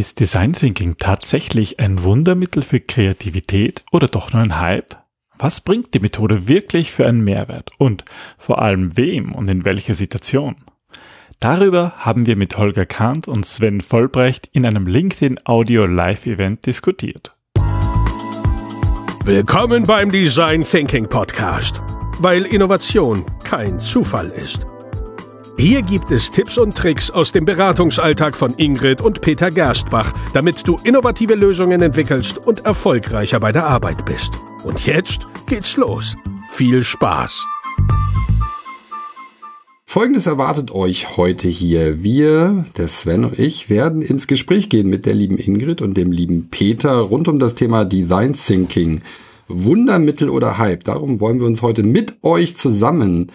Ist Design Thinking tatsächlich ein Wundermittel für Kreativität oder doch nur ein Hype? Was bringt die Methode wirklich für einen Mehrwert und vor allem wem und in welcher Situation? Darüber haben wir mit Holger Kahnt und Sven Vollbrecht in einem LinkedIn Audio Live Event diskutiert. Willkommen beim Design Thinking Podcast, weil Innovation kein Zufall ist. Hier gibt es Tipps und Tricks aus dem Beratungsalltag von Ingrid und Peter Gerstbach, damit du innovative Lösungen entwickelst und erfolgreicher bei der Arbeit bist. Und jetzt geht's los. Viel Spaß! Folgendes erwartet euch heute hier. Wir, der Sven und ich, werden ins Gespräch gehen mit der lieben Ingrid und dem lieben Peter rund um das Thema Design Thinking. Wundermittel oder Hype. Darum wollen wir uns heute mit euch zusammen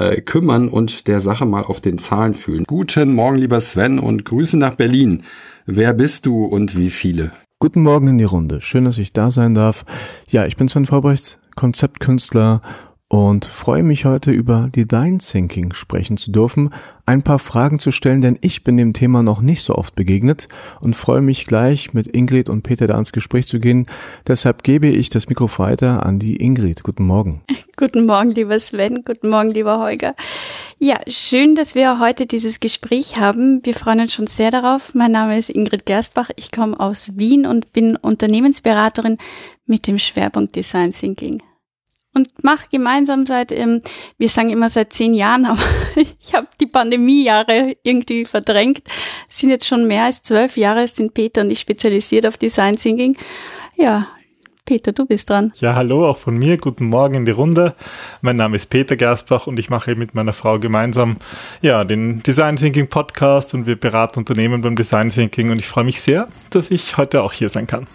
äh, kümmern und der Sache mal auf den Zahlen fühlen. Guten Morgen, lieber Sven, und Grüße nach Berlin. Wer bist du und wie viele? Guten Morgen in die Runde. Schön, dass ich da sein darf. Ja, ich bin Sven Vorbrecht, Konzeptkünstler und freue mich heute über Design Thinking sprechen zu dürfen, ein paar Fragen zu stellen, denn ich bin dem Thema noch nicht so oft begegnet und freue mich gleich mit Ingrid und Peter da ins Gespräch zu gehen. Deshalb gebe ich das Mikro weiter an die Ingrid. Guten Morgen. Guten Morgen, lieber Sven. Guten Morgen, lieber Holger. Ja, schön, dass wir heute dieses Gespräch haben. Wir freuen uns schon sehr darauf. Mein Name ist Ingrid Gersbach. Ich komme aus Wien und bin Unternehmensberaterin mit dem Schwerpunkt Design Thinking und mache gemeinsam seit, ähm, wir sagen immer seit zehn Jahren, aber ich habe die Pandemiejahre irgendwie verdrängt. Es sind jetzt schon mehr als zwölf Jahre, sind Peter und ich spezialisiert auf Design Thinking. Ja, Peter, du bist dran. Ja, hallo, auch von mir. Guten Morgen in die Runde. Mein Name ist Peter Gersbach und ich mache mit meiner Frau gemeinsam ja, den Design Thinking Podcast und wir beraten Unternehmen beim Design Thinking und ich freue mich sehr, dass ich heute auch hier sein kann.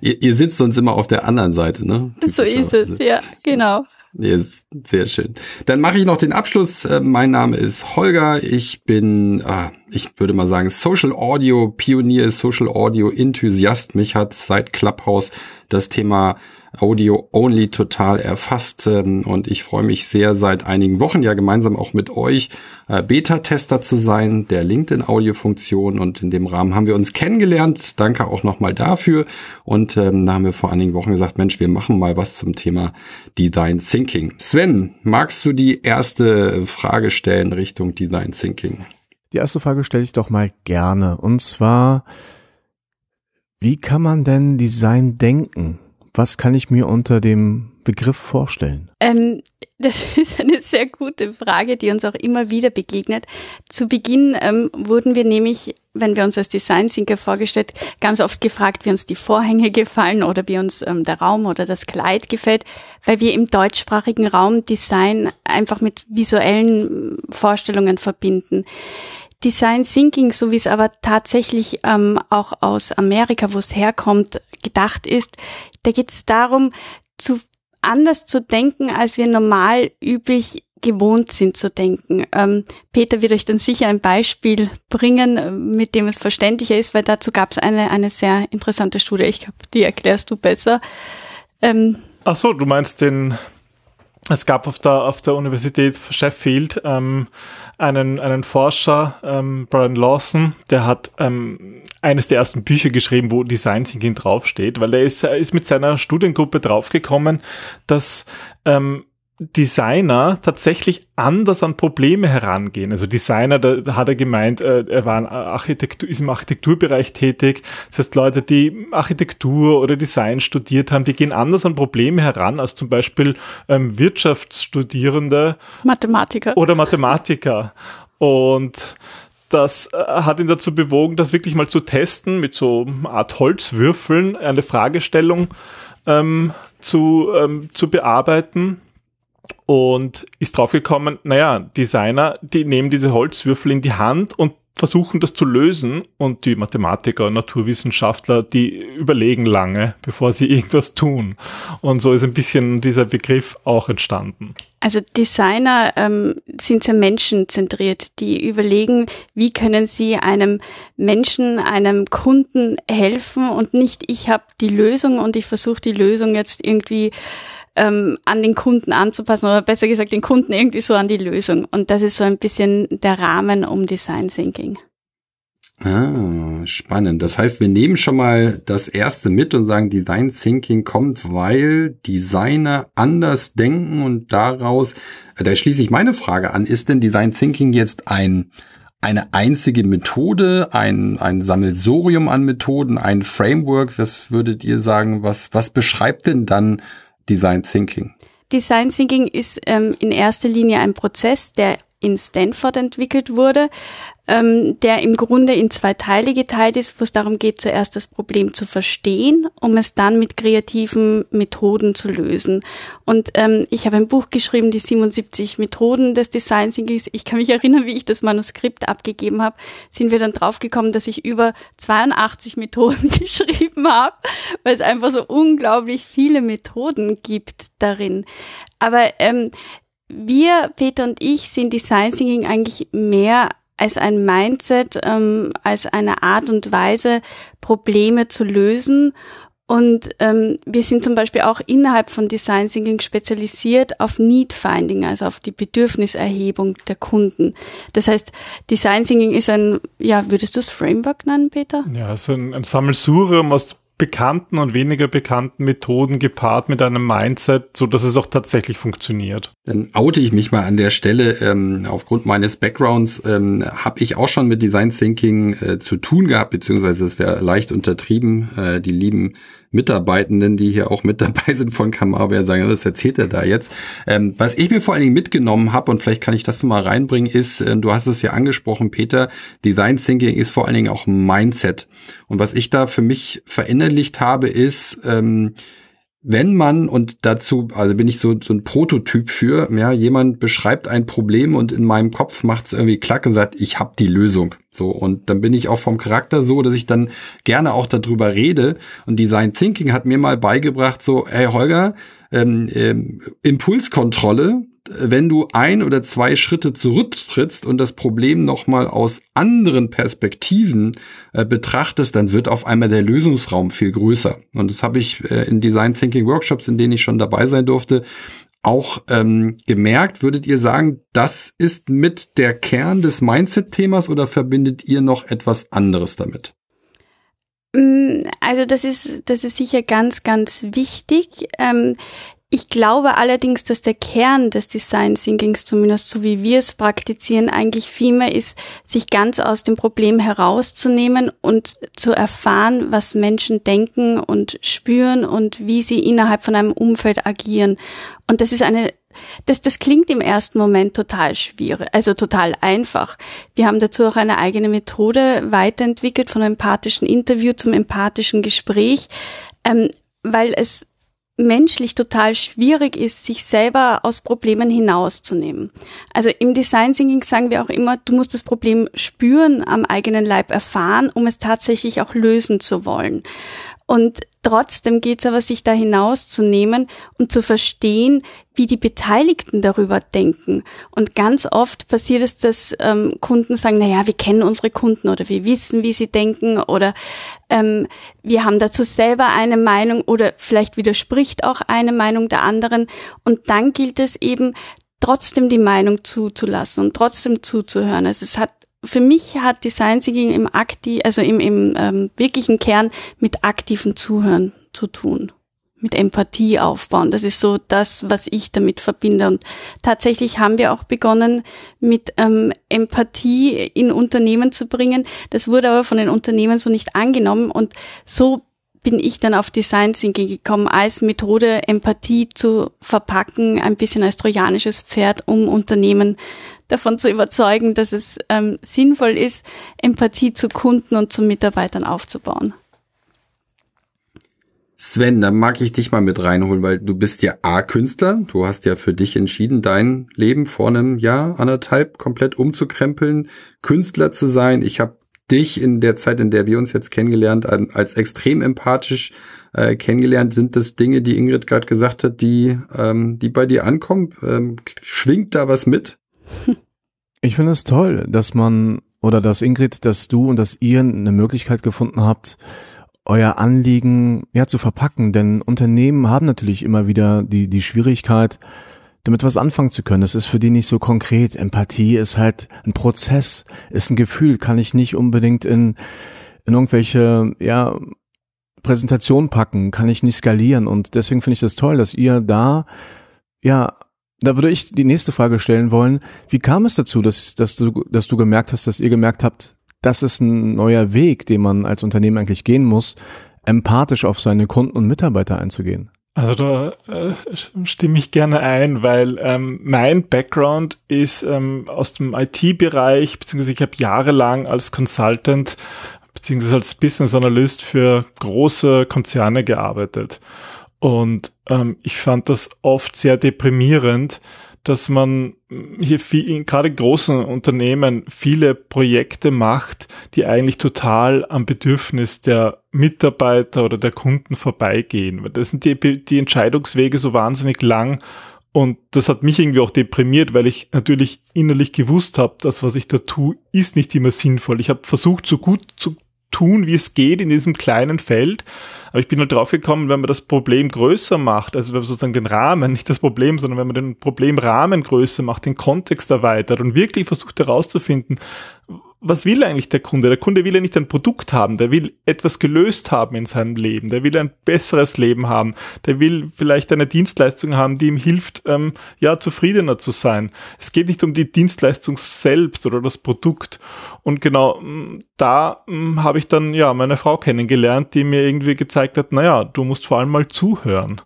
Ihr, ihr sitzt sonst immer auf der anderen Seite, ne? So ist es, ja, genau. Ja, sehr schön. Dann mache ich noch den Abschluss. Äh, mein Name ist Holger. Ich bin, ah, ich würde mal sagen, Social Audio Pionier, Social Audio Enthusiast. Mich hat seit Clubhouse das Thema Audio Only total erfasst und ich freue mich sehr, seit einigen Wochen ja gemeinsam auch mit euch äh, Beta-Tester zu sein, der LinkedIn-Audio-Funktion und in dem Rahmen haben wir uns kennengelernt. Danke auch nochmal dafür und ähm, da haben wir vor einigen Wochen gesagt, Mensch, wir machen mal was zum Thema Design Thinking. Sven, magst du die erste Frage stellen Richtung Design Thinking? Die erste Frage stelle ich doch mal gerne und zwar, wie kann man denn Design denken? Was kann ich mir unter dem Begriff vorstellen? Ähm, das ist eine sehr gute Frage, die uns auch immer wieder begegnet. Zu Beginn ähm, wurden wir nämlich, wenn wir uns als Design Thinker vorgestellt, ganz oft gefragt, wie uns die Vorhänge gefallen oder wie uns ähm, der Raum oder das Kleid gefällt, weil wir im deutschsprachigen Raum Design einfach mit visuellen Vorstellungen verbinden. Design Thinking, so wie es aber tatsächlich ähm, auch aus Amerika, wo es herkommt, gedacht ist, da geht es darum, zu anders zu denken, als wir normal üblich gewohnt sind zu denken. Ähm, Peter wird euch dann sicher ein Beispiel bringen, mit dem es verständlicher ist, weil dazu gab es eine, eine sehr interessante Studie. Ich glaube, die erklärst du besser. Ähm, Ach so, du meinst den es gab auf der, auf der Universität Sheffield ähm, einen, einen Forscher, ähm, Brian Lawson, der hat ähm, eines der ersten Bücher geschrieben, wo Design Thinking draufsteht, weil er ist, er ist mit seiner Studiengruppe draufgekommen, dass ähm, Designer tatsächlich anders an Probleme herangehen. Also Designer, da hat er gemeint, äh, er war Architektur, ist im Architekturbereich tätig. Das heißt, Leute, die Architektur oder Design studiert haben, die gehen anders an Probleme heran als zum Beispiel ähm, Wirtschaftsstudierende. Mathematiker. Oder Mathematiker. Und das äh, hat ihn dazu bewogen, das wirklich mal zu testen mit so einer Art Holzwürfeln, eine Fragestellung ähm, zu, ähm, zu bearbeiten und ist draufgekommen, naja, Designer, die nehmen diese Holzwürfel in die Hand und versuchen das zu lösen und die Mathematiker und Naturwissenschaftler, die überlegen lange, bevor sie irgendwas tun. Und so ist ein bisschen dieser Begriff auch entstanden. Also Designer ähm, sind sehr menschenzentriert, die überlegen, wie können sie einem Menschen, einem Kunden helfen und nicht ich habe die Lösung und ich versuche die Lösung jetzt irgendwie ähm, an den Kunden anzupassen oder besser gesagt den Kunden irgendwie so an die Lösung. Und das ist so ein bisschen der Rahmen um Design Thinking. Ah, spannend. Das heißt, wir nehmen schon mal das erste mit und sagen, Design Thinking kommt, weil Designer anders denken und daraus, da schließe ich meine Frage an, ist denn Design Thinking jetzt ein, eine einzige Methode, ein, ein Sammelsorium an Methoden, ein Framework? Was würdet ihr sagen, was, was beschreibt denn dann Design Thinking? Design Thinking ist ähm, in erster Linie ein Prozess, der in Stanford entwickelt wurde, ähm, der im Grunde in zwei Teile geteilt ist, wo es darum geht, zuerst das Problem zu verstehen, um es dann mit kreativen Methoden zu lösen. Und ähm, ich habe ein Buch geschrieben, die 77 Methoden des Design Thinkings. Ich kann mich erinnern, wie ich das Manuskript abgegeben habe, sind wir dann draufgekommen, dass ich über 82 Methoden geschrieben habe, weil es einfach so unglaublich viele Methoden gibt darin. Aber ähm, wir, Peter und ich, sehen Design Thinking eigentlich mehr als ein Mindset, ähm, als eine Art und Weise, Probleme zu lösen. Und ähm, wir sind zum Beispiel auch innerhalb von Design Thinking spezialisiert auf Need Finding, also auf die Bedürfniserhebung der Kunden. Das heißt, Design Thinking ist ein, ja, würdest du es Framework nennen, Peter? Ja, so ein, ein Sammelsurium aus bekannten und weniger bekannten Methoden gepaart mit einem Mindset, so dass es auch tatsächlich funktioniert. Dann oute ich mich mal an der Stelle. Ähm, aufgrund meines Backgrounds ähm, habe ich auch schon mit Design Thinking äh, zu tun gehabt, beziehungsweise es wäre leicht untertrieben. Äh, die lieben Mitarbeitenden, die hier auch mit dabei sind von werden sagen, was erzählt er da jetzt? Ähm, was ich mir vor allen Dingen mitgenommen habe, und vielleicht kann ich das mal reinbringen, ist, äh, du hast es ja angesprochen, Peter, Design Thinking ist vor allen Dingen auch Mindset. Und was ich da für mich verinnerlicht habe, ist, ähm, wenn man, und dazu, also bin ich so, so ein Prototyp für, ja, jemand beschreibt ein Problem und in meinem Kopf macht es irgendwie klack und sagt, ich habe die Lösung. So, und dann bin ich auch vom Charakter so, dass ich dann gerne auch darüber rede. Und Design Thinking hat mir mal beigebracht, so, hey Holger, ähm, ähm, Impulskontrolle, wenn du ein oder zwei Schritte zurücktrittst und das Problem nochmal aus anderen Perspektiven äh, betrachtest, dann wird auf einmal der Lösungsraum viel größer. Und das habe ich äh, in Design Thinking Workshops, in denen ich schon dabei sein durfte, auch ähm, gemerkt. Würdet ihr sagen, das ist mit der Kern des Mindset-Themas oder verbindet ihr noch etwas anderes damit? Mm, also das ist, das ist sicher ganz, ganz wichtig. Ähm, ich glaube allerdings, dass der Kern des Design Thinkings, zumindest so wie wir es praktizieren, eigentlich vielmehr ist, sich ganz aus dem Problem herauszunehmen und zu erfahren, was Menschen denken und spüren und wie sie innerhalb von einem Umfeld agieren. Und das ist eine das, das klingt im ersten Moment total schwierig, also total einfach. Wir haben dazu auch eine eigene Methode weiterentwickelt von empathischen Interview zum empathischen Gespräch, ähm, weil es menschlich total schwierig ist, sich selber aus Problemen hinauszunehmen. Also im Design Thinking sagen wir auch immer, du musst das Problem spüren, am eigenen Leib erfahren, um es tatsächlich auch lösen zu wollen. Und trotzdem geht es aber, sich da hinauszunehmen und zu verstehen, wie die Beteiligten darüber denken. Und ganz oft passiert es, dass ähm, Kunden sagen, na ja, wir kennen unsere Kunden oder wir wissen, wie sie denken oder ähm, wir haben dazu selber eine Meinung oder vielleicht widerspricht auch eine Meinung der anderen. Und dann gilt es eben, trotzdem die Meinung zuzulassen und trotzdem zuzuhören. Also es hat für mich hat Design Thinking im aktiv, also im, im ähm, wirklichen Kern mit aktiven Zuhören zu tun, mit Empathie aufbauen. Das ist so das, was ich damit verbinde. Und tatsächlich haben wir auch begonnen, mit ähm, Empathie in Unternehmen zu bringen. Das wurde aber von den Unternehmen so nicht angenommen und so bin ich dann auf Design Thinking gekommen, als Methode Empathie zu verpacken, ein bisschen als trojanisches Pferd, um Unternehmen davon zu überzeugen, dass es ähm, sinnvoll ist, Empathie zu Kunden und zu Mitarbeitern aufzubauen. Sven, da mag ich dich mal mit reinholen, weil du bist ja A-Künstler. Du hast ja für dich entschieden, dein Leben vor einem Jahr, anderthalb komplett umzukrempeln, Künstler zu sein. Ich habe dich in der Zeit, in der wir uns jetzt kennengelernt, als extrem empathisch äh, kennengelernt. Sind das Dinge, die Ingrid gerade gesagt hat, die, ähm, die bei dir ankommen? Ähm, schwingt da was mit? Ich finde es toll, dass man oder dass Ingrid, dass du und dass ihr eine Möglichkeit gefunden habt, euer Anliegen ja zu verpacken, denn Unternehmen haben natürlich immer wieder die die Schwierigkeit, damit was anfangen zu können. Das ist für die nicht so konkret. Empathie ist halt ein Prozess, ist ein Gefühl, kann ich nicht unbedingt in, in irgendwelche, ja, Präsentationen packen, kann ich nicht skalieren. Und deswegen finde ich das toll, dass ihr da, ja, da würde ich die nächste Frage stellen wollen. Wie kam es dazu, dass, dass du, dass du gemerkt hast, dass ihr gemerkt habt, das ist ein neuer Weg, den man als Unternehmen eigentlich gehen muss, empathisch auf seine Kunden und Mitarbeiter einzugehen? Also da äh, stimme ich gerne ein, weil ähm, mein Background ist ähm, aus dem IT-Bereich, beziehungsweise ich habe jahrelang als Consultant beziehungsweise als Business Analyst für große Konzerne gearbeitet. Und ähm, ich fand das oft sehr deprimierend, dass man hier viel, in gerade großen Unternehmen viele Projekte macht, die eigentlich total am Bedürfnis der Mitarbeiter oder der Kunden vorbeigehen. Das sind die, die Entscheidungswege so wahnsinnig lang und das hat mich irgendwie auch deprimiert, weil ich natürlich innerlich gewusst habe, das, was ich da tue, ist nicht immer sinnvoll. Ich habe versucht, so gut zu tun, wie es geht in diesem kleinen Feld. Aber ich bin halt drauf gekommen, wenn man das Problem größer macht, also wenn man sozusagen den Rahmen, nicht das Problem, sondern wenn man den Problemrahmen größer macht, den Kontext erweitert und wirklich versucht herauszufinden, was will eigentlich der Kunde? Der Kunde will ja nicht ein Produkt haben, der will etwas gelöst haben in seinem Leben, der will ein besseres Leben haben, der will vielleicht eine Dienstleistung haben, die ihm hilft, ähm, ja, zufriedener zu sein. Es geht nicht um die Dienstleistung selbst oder das Produkt. Und genau mm, da mm, habe ich dann ja meine Frau kennengelernt, die mir irgendwie gezeigt hat, naja, du musst vor allem mal zuhören.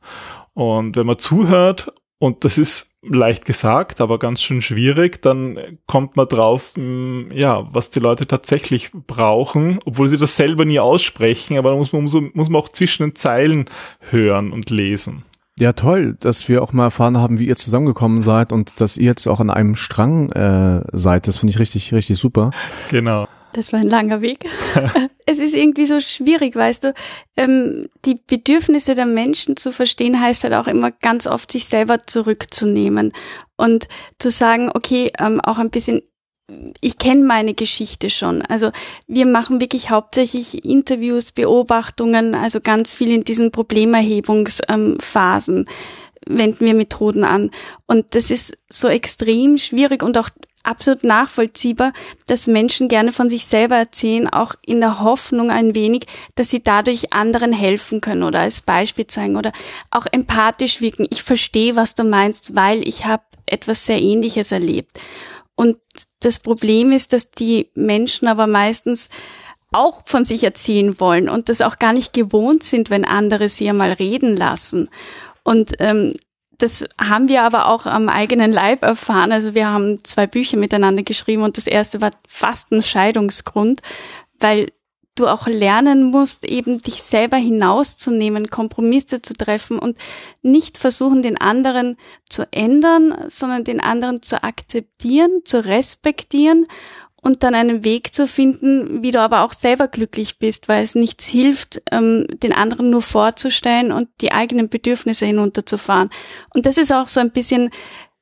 Und wenn man zuhört und das ist leicht gesagt, aber ganz schön schwierig. Dann kommt man drauf, hm, ja, was die Leute tatsächlich brauchen, obwohl sie das selber nie aussprechen, aber da muss man, muss man auch zwischen den Zeilen hören und lesen. Ja, toll, dass wir auch mal erfahren haben, wie ihr zusammengekommen seid und dass ihr jetzt auch an einem Strang äh, seid. Das finde ich richtig, richtig super. Genau. Das war ein langer Weg. es ist irgendwie so schwierig, weißt du. Ähm, die Bedürfnisse der Menschen zu verstehen, heißt halt auch immer ganz oft, sich selber zurückzunehmen und zu sagen, okay, ähm, auch ein bisschen ich kenne meine Geschichte schon. Also wir machen wirklich hauptsächlich Interviews, Beobachtungen, also ganz viel in diesen Problemerhebungsphasen wenden wir Methoden an. Und das ist so extrem schwierig und auch absolut nachvollziehbar, dass Menschen gerne von sich selber erzählen, auch in der Hoffnung ein wenig, dass sie dadurch anderen helfen können oder als Beispiel zeigen oder auch empathisch wirken. Ich verstehe, was du meinst, weil ich habe etwas sehr Ähnliches erlebt. Und das Problem ist, dass die Menschen aber meistens auch von sich erzählen wollen und das auch gar nicht gewohnt sind, wenn andere sie einmal reden lassen. Und ähm, das haben wir aber auch am eigenen Leib erfahren. Also wir haben zwei Bücher miteinander geschrieben und das erste war fast ein Scheidungsgrund, weil du auch lernen musst, eben dich selber hinauszunehmen, Kompromisse zu treffen und nicht versuchen, den anderen zu ändern, sondern den anderen zu akzeptieren, zu respektieren und dann einen Weg zu finden, wie du aber auch selber glücklich bist, weil es nichts hilft, ähm, den anderen nur vorzustellen und die eigenen Bedürfnisse hinunterzufahren. Und das ist auch so ein bisschen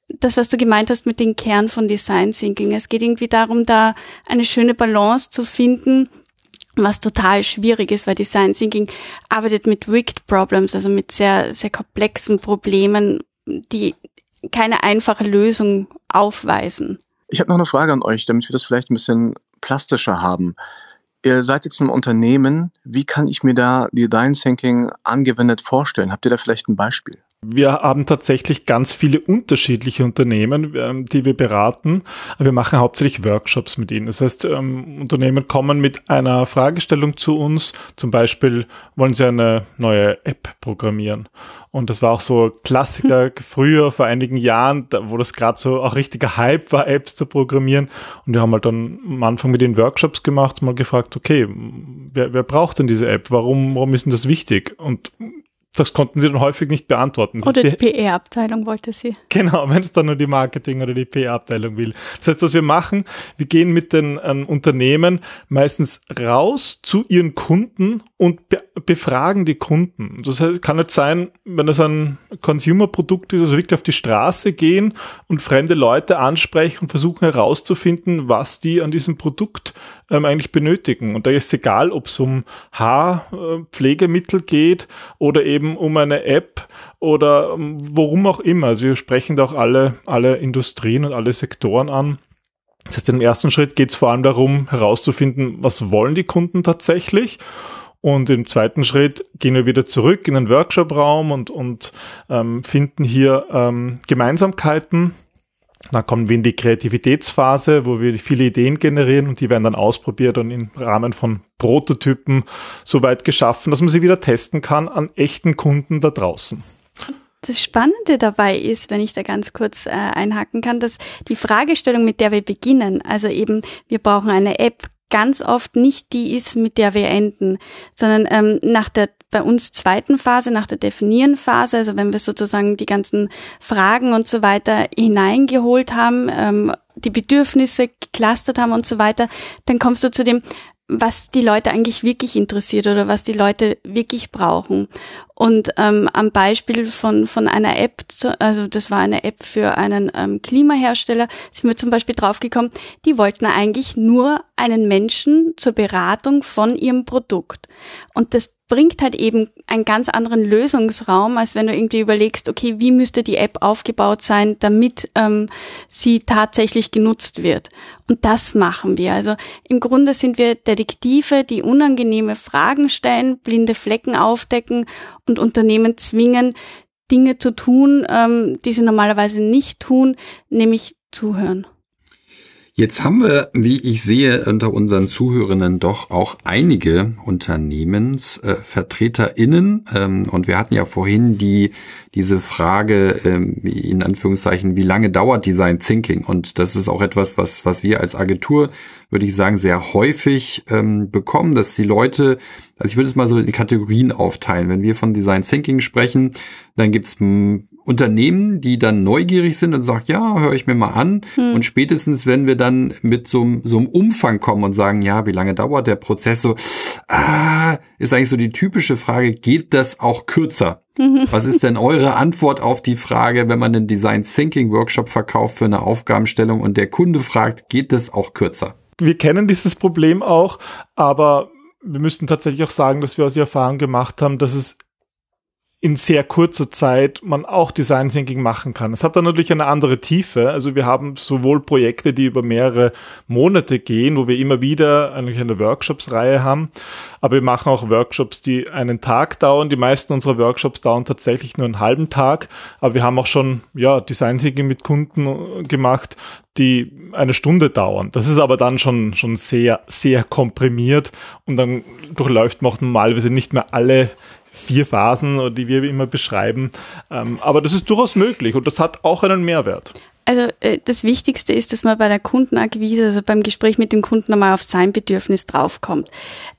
das, was du gemeint hast mit dem Kern von Design Thinking. Es geht irgendwie darum, da eine schöne Balance zu finden, was total schwierig ist, weil Design Thinking arbeitet mit Wicked Problems, also mit sehr, sehr komplexen Problemen, die keine einfache Lösung aufweisen. Ich habe noch eine Frage an euch, damit wir das vielleicht ein bisschen plastischer haben. Ihr seid jetzt ein Unternehmen. Wie kann ich mir da Design Thinking angewendet vorstellen? Habt ihr da vielleicht ein Beispiel? Wir haben tatsächlich ganz viele unterschiedliche Unternehmen, ähm, die wir beraten. Wir machen hauptsächlich Workshops mit ihnen. Das heißt, ähm, Unternehmen kommen mit einer Fragestellung zu uns. Zum Beispiel wollen sie eine neue App programmieren. Und das war auch so Klassiker früher, vor einigen Jahren, wo das gerade so auch richtiger Hype war, Apps zu programmieren. Und wir haben halt dann am Anfang mit den Workshops gemacht, mal gefragt, okay, wer, wer braucht denn diese App? Warum, warum ist denn das wichtig? Und das konnten sie dann häufig nicht beantworten. Das oder die PR-Abteilung wollte sie. Genau, wenn es dann nur die Marketing- oder die PR-Abteilung will. Das heißt, was wir machen, wir gehen mit den ähm, Unternehmen meistens raus zu ihren Kunden und be befragen die Kunden. Das heißt, kann nicht sein, wenn es ein Consumer-Produkt ist, also wirklich auf die Straße gehen und fremde Leute ansprechen und versuchen herauszufinden, was die an diesem Produkt ähm, eigentlich benötigen. Und da ist egal, ob es um Haarpflegemittel geht oder eben um eine App oder worum auch immer. Also wir sprechen da auch alle, alle Industrien und alle Sektoren an. Das heißt, im ersten Schritt geht es vor allem darum, herauszufinden, was wollen die Kunden tatsächlich. Und im zweiten Schritt gehen wir wieder zurück in den Workshop-Raum und, und ähm, finden hier ähm, Gemeinsamkeiten. Dann kommen wir in die Kreativitätsphase, wo wir viele Ideen generieren und die werden dann ausprobiert und im Rahmen von Prototypen so weit geschaffen, dass man sie wieder testen kann an echten Kunden da draußen das Spannende dabei ist, wenn ich da ganz kurz äh, einhaken kann, dass die Fragestellung, mit der wir beginnen, also eben, wir brauchen eine App, ganz oft nicht die ist, mit der wir enden, sondern ähm, nach der bei uns zweiten Phase, nach der Definieren-Phase, also wenn wir sozusagen die ganzen Fragen und so weiter hineingeholt haben, ähm, die Bedürfnisse geclustert haben und so weiter, dann kommst du zu dem, was die Leute eigentlich wirklich interessiert oder was die Leute wirklich brauchen. Und ähm, am Beispiel von, von einer App, also das war eine App für einen ähm, Klimahersteller, sind wir zum Beispiel draufgekommen, die wollten eigentlich nur einen Menschen zur Beratung von ihrem Produkt. Und das bringt halt eben einen ganz anderen Lösungsraum, als wenn du irgendwie überlegst, okay, wie müsste die App aufgebaut sein, damit ähm, sie tatsächlich genutzt wird. Und das machen wir. Also im Grunde sind wir Detektive, die unangenehme Fragen stellen, blinde Flecken aufdecken und Unternehmen zwingen, Dinge zu tun, ähm, die sie normalerweise nicht tun, nämlich zuhören. Jetzt haben wir, wie ich sehe, unter unseren Zuhörenden doch auch einige UnternehmensvertreterInnen. Äh, ähm, und wir hatten ja vorhin die, diese Frage, ähm, in Anführungszeichen, wie lange dauert Design Thinking? Und das ist auch etwas, was, was wir als Agentur, würde ich sagen, sehr häufig ähm, bekommen, dass die Leute also ich würde es mal so in Kategorien aufteilen. Wenn wir von Design Thinking sprechen, dann gibt's hm, Unternehmen, die dann neugierig sind und sagen, ja, höre ich mir mal an. Hm. Und spätestens, wenn wir dann mit so, so einem Umfang kommen und sagen, ja, wie lange dauert der Prozess so, ah, ist eigentlich so die typische Frage, geht das auch kürzer? Mhm. Was ist denn eure Antwort auf die Frage, wenn man einen Design Thinking Workshop verkauft für eine Aufgabenstellung und der Kunde fragt, geht das auch kürzer? Wir kennen dieses Problem auch, aber wir müssten tatsächlich auch sagen, dass wir aus der Erfahrung gemacht haben, dass es in sehr kurzer Zeit man auch Design Thinking machen kann. Es hat dann natürlich eine andere Tiefe. Also wir haben sowohl Projekte, die über mehrere Monate gehen, wo wir immer wieder eigentlich eine Workshops-Reihe haben, aber wir machen auch Workshops, die einen Tag dauern. Die meisten unserer Workshops dauern tatsächlich nur einen halben Tag, aber wir haben auch schon ja Design Thinking mit Kunden gemacht, die eine Stunde dauern. Das ist aber dann schon schon sehr sehr komprimiert und dann durchläuft man auch normalerweise nicht mehr alle vier Phasen, die wir immer beschreiben. Ähm, aber das ist durchaus möglich und das hat auch einen Mehrwert. Also äh, das Wichtigste ist, dass man bei der Kundenakquise, also beim Gespräch mit dem Kunden nochmal auf sein Bedürfnis draufkommt.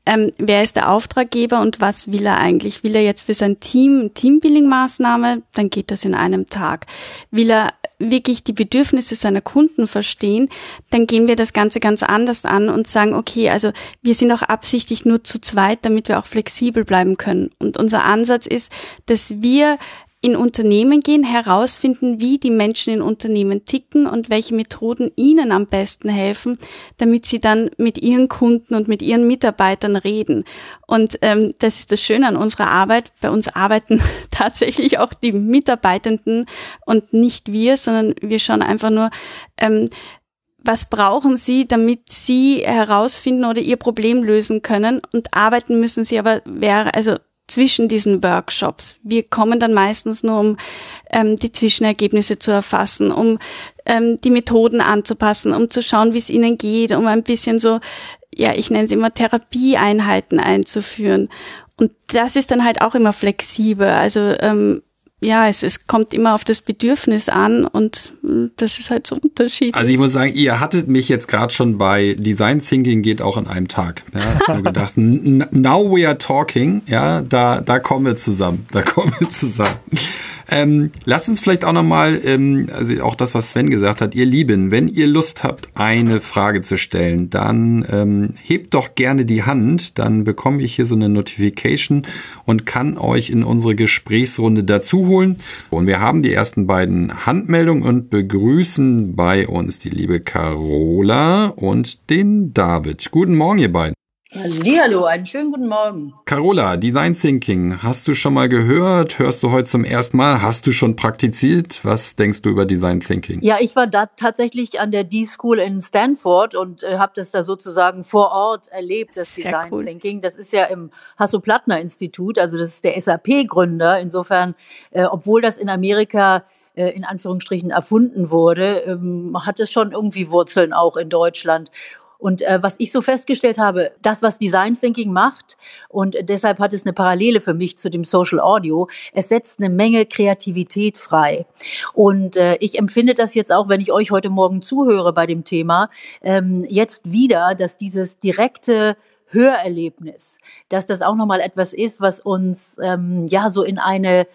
Ähm, wer ist der Auftraggeber und was will er eigentlich? Will er jetzt für sein Team Teambuilding-Maßnahme? Dann geht das in einem Tag. Will er wirklich die Bedürfnisse seiner Kunden verstehen, dann gehen wir das Ganze ganz anders an und sagen, okay, also wir sind auch absichtlich nur zu zweit, damit wir auch flexibel bleiben können. Und unser Ansatz ist, dass wir in Unternehmen gehen, herausfinden, wie die Menschen in Unternehmen ticken und welche Methoden ihnen am besten helfen, damit sie dann mit ihren Kunden und mit ihren Mitarbeitern reden. Und ähm, das ist das Schöne an unserer Arbeit. Bei uns arbeiten tatsächlich auch die Mitarbeitenden und nicht wir, sondern wir schauen einfach nur, ähm, was brauchen Sie, damit Sie herausfinden oder Ihr Problem lösen können und arbeiten müssen Sie aber wäre, also zwischen diesen Workshops. Wir kommen dann meistens nur, um ähm, die Zwischenergebnisse zu erfassen, um ähm, die Methoden anzupassen, um zu schauen, wie es ihnen geht, um ein bisschen so, ja, ich nenne es immer Therapieeinheiten einzuführen. Und das ist dann halt auch immer flexibel. Also ähm, ja, es, es kommt immer auf das Bedürfnis an und hm, das ist halt so unterschiedlich. Also ich muss sagen, ihr hattet mich jetzt gerade schon bei Design Thinking geht auch in einem Tag. Ja, ich habe gedacht, now we are talking, ja, da, da kommen wir zusammen, da kommen wir zusammen. Ähm, lasst uns vielleicht auch nochmal, ähm, also auch das, was Sven gesagt hat, ihr Lieben, wenn ihr Lust habt, eine Frage zu stellen, dann ähm, hebt doch gerne die Hand, dann bekomme ich hier so eine Notification und kann euch in unsere Gesprächsrunde dazu holen. Und wir haben die ersten beiden Handmeldungen und begrüßen bei uns die liebe Carola und den David. Guten Morgen, ihr beiden. Hallo, einen schönen guten Morgen. Carola, Design Thinking, hast du schon mal gehört? Hörst du heute zum ersten Mal? Hast du schon praktiziert? Was denkst du über Design Thinking? Ja, ich war da tatsächlich an der D-School in Stanford und äh, habe das da sozusagen vor Ort erlebt, das Sehr Design cool. Thinking. Das ist ja im Hasso-Plattner-Institut, also das ist der SAP-Gründer. Insofern, äh, obwohl das in Amerika äh, in Anführungsstrichen erfunden wurde, ähm, hat es schon irgendwie Wurzeln auch in Deutschland. Und äh, was ich so festgestellt habe, das, was Design Thinking macht, und deshalb hat es eine Parallele für mich zu dem Social Audio, es setzt eine Menge Kreativität frei. Und äh, ich empfinde das jetzt auch, wenn ich euch heute Morgen zuhöre bei dem Thema, ähm, jetzt wieder, dass dieses direkte Hörerlebnis, dass das auch nochmal etwas ist, was uns ähm, ja so in eine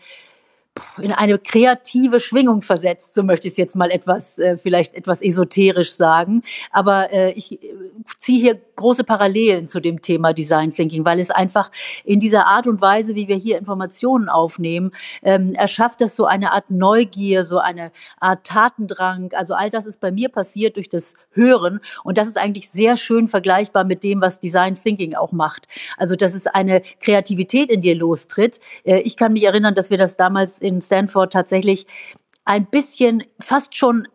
in eine kreative Schwingung versetzt, so möchte ich es jetzt mal etwas, äh, vielleicht etwas esoterisch sagen. Aber äh, ich äh, ziehe hier große Parallelen zu dem Thema Design Thinking, weil es einfach in dieser Art und Weise, wie wir hier Informationen aufnehmen, ähm, erschafft das so eine Art Neugier, so eine Art Tatendrang. Also all das ist bei mir passiert durch das Hören und das ist eigentlich sehr schön vergleichbar mit dem, was Design Thinking auch macht. Also dass es eine Kreativität in dir lostritt. Äh, ich kann mich erinnern, dass wir das damals in Stanford tatsächlich ein bisschen fast schon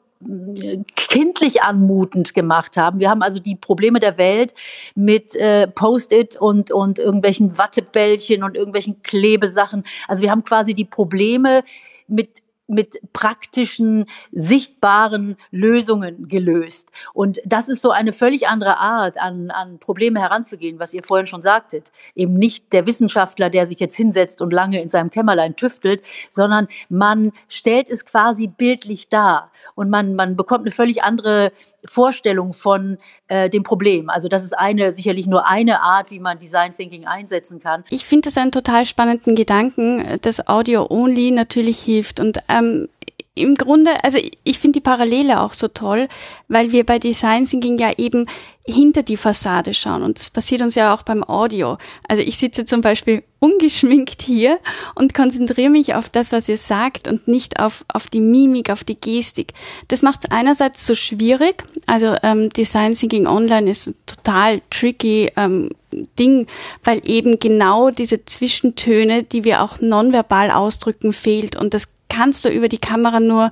kindlich anmutend gemacht haben. Wir haben also die Probleme der Welt mit äh, Post-it und, und irgendwelchen Wattebällchen und irgendwelchen Klebesachen. Also wir haben quasi die Probleme mit mit praktischen, sichtbaren Lösungen gelöst. Und das ist so eine völlig andere Art, an, an Probleme heranzugehen, was ihr vorhin schon sagtet. Eben nicht der Wissenschaftler, der sich jetzt hinsetzt und lange in seinem Kämmerlein tüftelt, sondern man stellt es quasi bildlich dar und man, man bekommt eine völlig andere Vorstellung von äh, dem Problem. Also das ist eine, sicherlich nur eine Art, wie man Design Thinking einsetzen kann. Ich finde das einen total spannenden Gedanken, dass Audio Only natürlich hilft und ähm, im Grunde, also ich finde die Parallele auch so toll, weil wir bei Design Thinking ja eben hinter die Fassade schauen und das passiert uns ja auch beim Audio. Also ich sitze zum Beispiel ungeschminkt hier und konzentriere mich auf das, was ihr sagt und nicht auf, auf die Mimik, auf die Gestik. Das macht es einerseits so schwierig, also ähm, Design Thinking Online ist total tricky ähm, Ding, weil eben genau diese Zwischentöne, die wir auch nonverbal ausdrücken, fehlt und das kannst du über die Kamera nur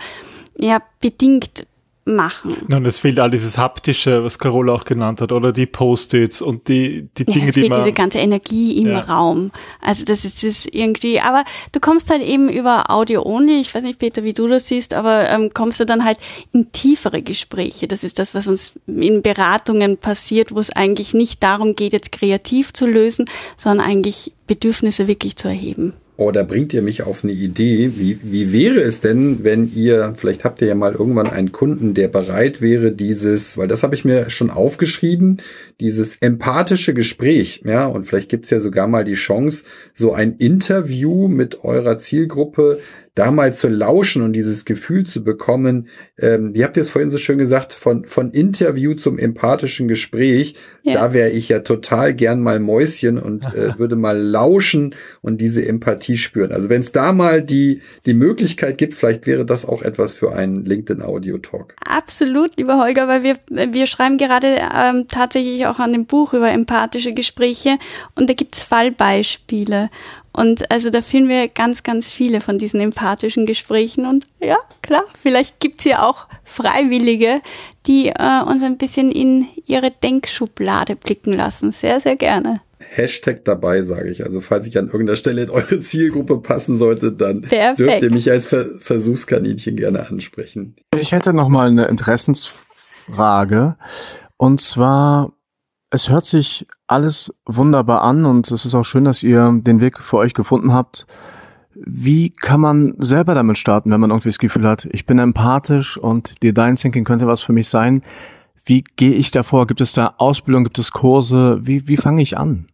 ja bedingt machen. Und es fehlt all dieses haptische, was Carola auch genannt hat, oder die Post-its und die die Dinge, ja, es die man diese ganze Energie im ja. Raum. Also das ist das irgendwie, aber du kommst halt eben über Audio only. Ich weiß nicht, Peter, wie du das siehst, aber ähm, kommst du dann halt in tiefere Gespräche. Das ist das, was uns in Beratungen passiert, wo es eigentlich nicht darum geht, jetzt kreativ zu lösen, sondern eigentlich Bedürfnisse wirklich zu erheben. Oh, da bringt ihr mich auf eine Idee. Wie, wie wäre es denn, wenn ihr, vielleicht habt ihr ja mal irgendwann einen Kunden, der bereit wäre, dieses, weil das habe ich mir schon aufgeschrieben, dieses empathische Gespräch, ja, und vielleicht gibt's ja sogar mal die Chance, so ein Interview mit eurer Zielgruppe da mal zu lauschen und dieses Gefühl zu bekommen, ähm, wie habt ihr es vorhin so schön gesagt, von, von Interview zum empathischen Gespräch, ja. da wäre ich ja total gern mal Mäuschen und äh, würde mal lauschen und diese Empathie spüren. Also wenn es da mal die, die Möglichkeit gibt, vielleicht wäre das auch etwas für einen LinkedIn Audio Talk. Absolut, lieber Holger, weil wir, wir schreiben gerade ähm, tatsächlich auch an dem Buch über empathische Gespräche und da gibt's Fallbeispiele. Und also da führen wir ganz, ganz viele von diesen empathischen Gesprächen. Und ja, klar, vielleicht gibt's hier auch Freiwillige, die äh, uns ein bisschen in ihre Denkschublade blicken lassen. Sehr, sehr gerne. Hashtag dabei, sage ich. Also falls ich an irgendeiner Stelle in eure Zielgruppe passen sollte, dann Perfekt. dürft ihr mich als Ver Versuchskaninchen gerne ansprechen. Ich hätte noch mal eine Interessensfrage. Und zwar, es hört sich alles wunderbar an und es ist auch schön, dass ihr den Weg für euch gefunden habt. Wie kann man selber damit starten, wenn man irgendwie das Gefühl hat, ich bin empathisch und Design Thinking könnte was für mich sein? Wie gehe ich davor? Gibt es da Ausbildung? Gibt es Kurse? Wie, wie fange ich an,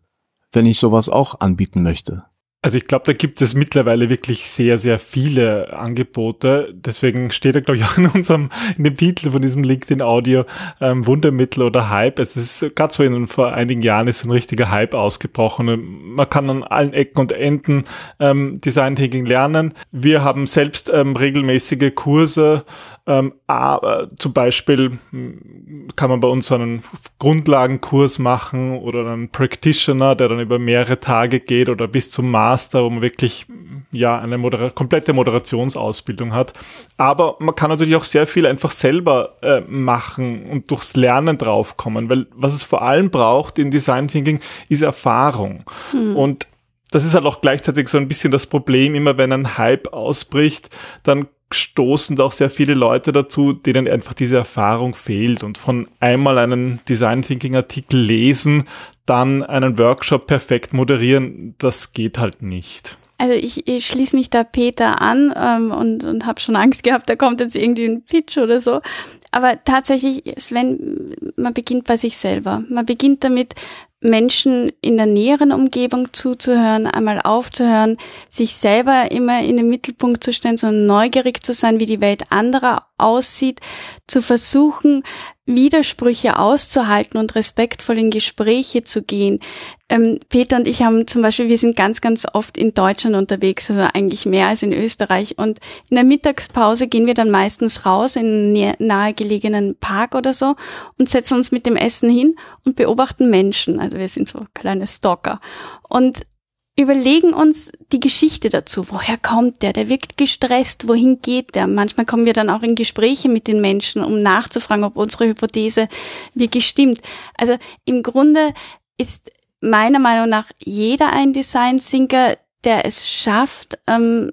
wenn ich sowas auch anbieten möchte? Also ich glaube, da gibt es mittlerweile wirklich sehr, sehr viele Angebote. Deswegen steht da, glaube ich, auch in unserem, in dem Titel von diesem LinkedIn Audio ähm, Wundermittel oder Hype. Es ist gerade so in vor einigen Jahren ist ein richtiger Hype ausgebrochen. Man kann an allen Ecken und Enden ähm, Design Thinking lernen. Wir haben selbst ähm, regelmäßige Kurse Ähm, aber zum Beispiel hm, kann man bei uns einen Grundlagenkurs machen oder einen Practitioner, der dann über mehrere Tage geht oder bis zum Master, wo man wirklich ja eine Modera komplette Moderationsausbildung hat. Aber man kann natürlich auch sehr viel einfach selber äh, machen und durchs Lernen draufkommen, weil was es vor allem braucht in Design Thinking ist Erfahrung. Hm. Und das ist halt auch gleichzeitig so ein bisschen das Problem, immer wenn ein Hype ausbricht, dann stoßen da auch sehr viele Leute dazu, denen einfach diese Erfahrung fehlt und von einmal einen Design Thinking Artikel lesen, dann einen Workshop perfekt moderieren, das geht halt nicht. Also ich, ich schließe mich da Peter an ähm, und, und habe schon Angst gehabt, da kommt jetzt irgendwie ein Pitch oder so. Aber tatsächlich, wenn man beginnt bei sich selber. Man beginnt damit, Menschen in der näheren Umgebung zuzuhören, einmal aufzuhören, sich selber immer in den Mittelpunkt zu stellen, sondern neugierig zu sein, wie die Welt anderer aussieht, zu versuchen, Widersprüche auszuhalten und respektvoll in Gespräche zu gehen. Ähm, Peter und ich haben zum Beispiel, wir sind ganz, ganz oft in Deutschland unterwegs, also eigentlich mehr als in Österreich. Und in der Mittagspause gehen wir dann meistens raus in einen nahegelegenen Park oder so und setzen uns mit dem Essen hin und beobachten Menschen. Also wir sind so kleine Stalker. Und überlegen uns die Geschichte dazu. Woher kommt der? Der wirkt gestresst. Wohin geht der? Manchmal kommen wir dann auch in Gespräche mit den Menschen, um nachzufragen, ob unsere Hypothese wirklich stimmt. Also im Grunde ist meiner Meinung nach jeder ein Design Thinker, der es schafft, ähm,